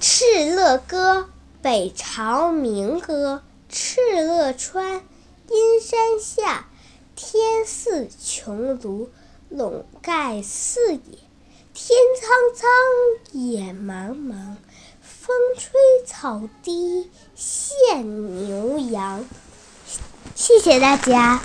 敕勒歌北朝民歌敕勒川阴山下天似穹庐笼盖四野天苍苍野茫茫风吹草低见牛羊。谢谢大家。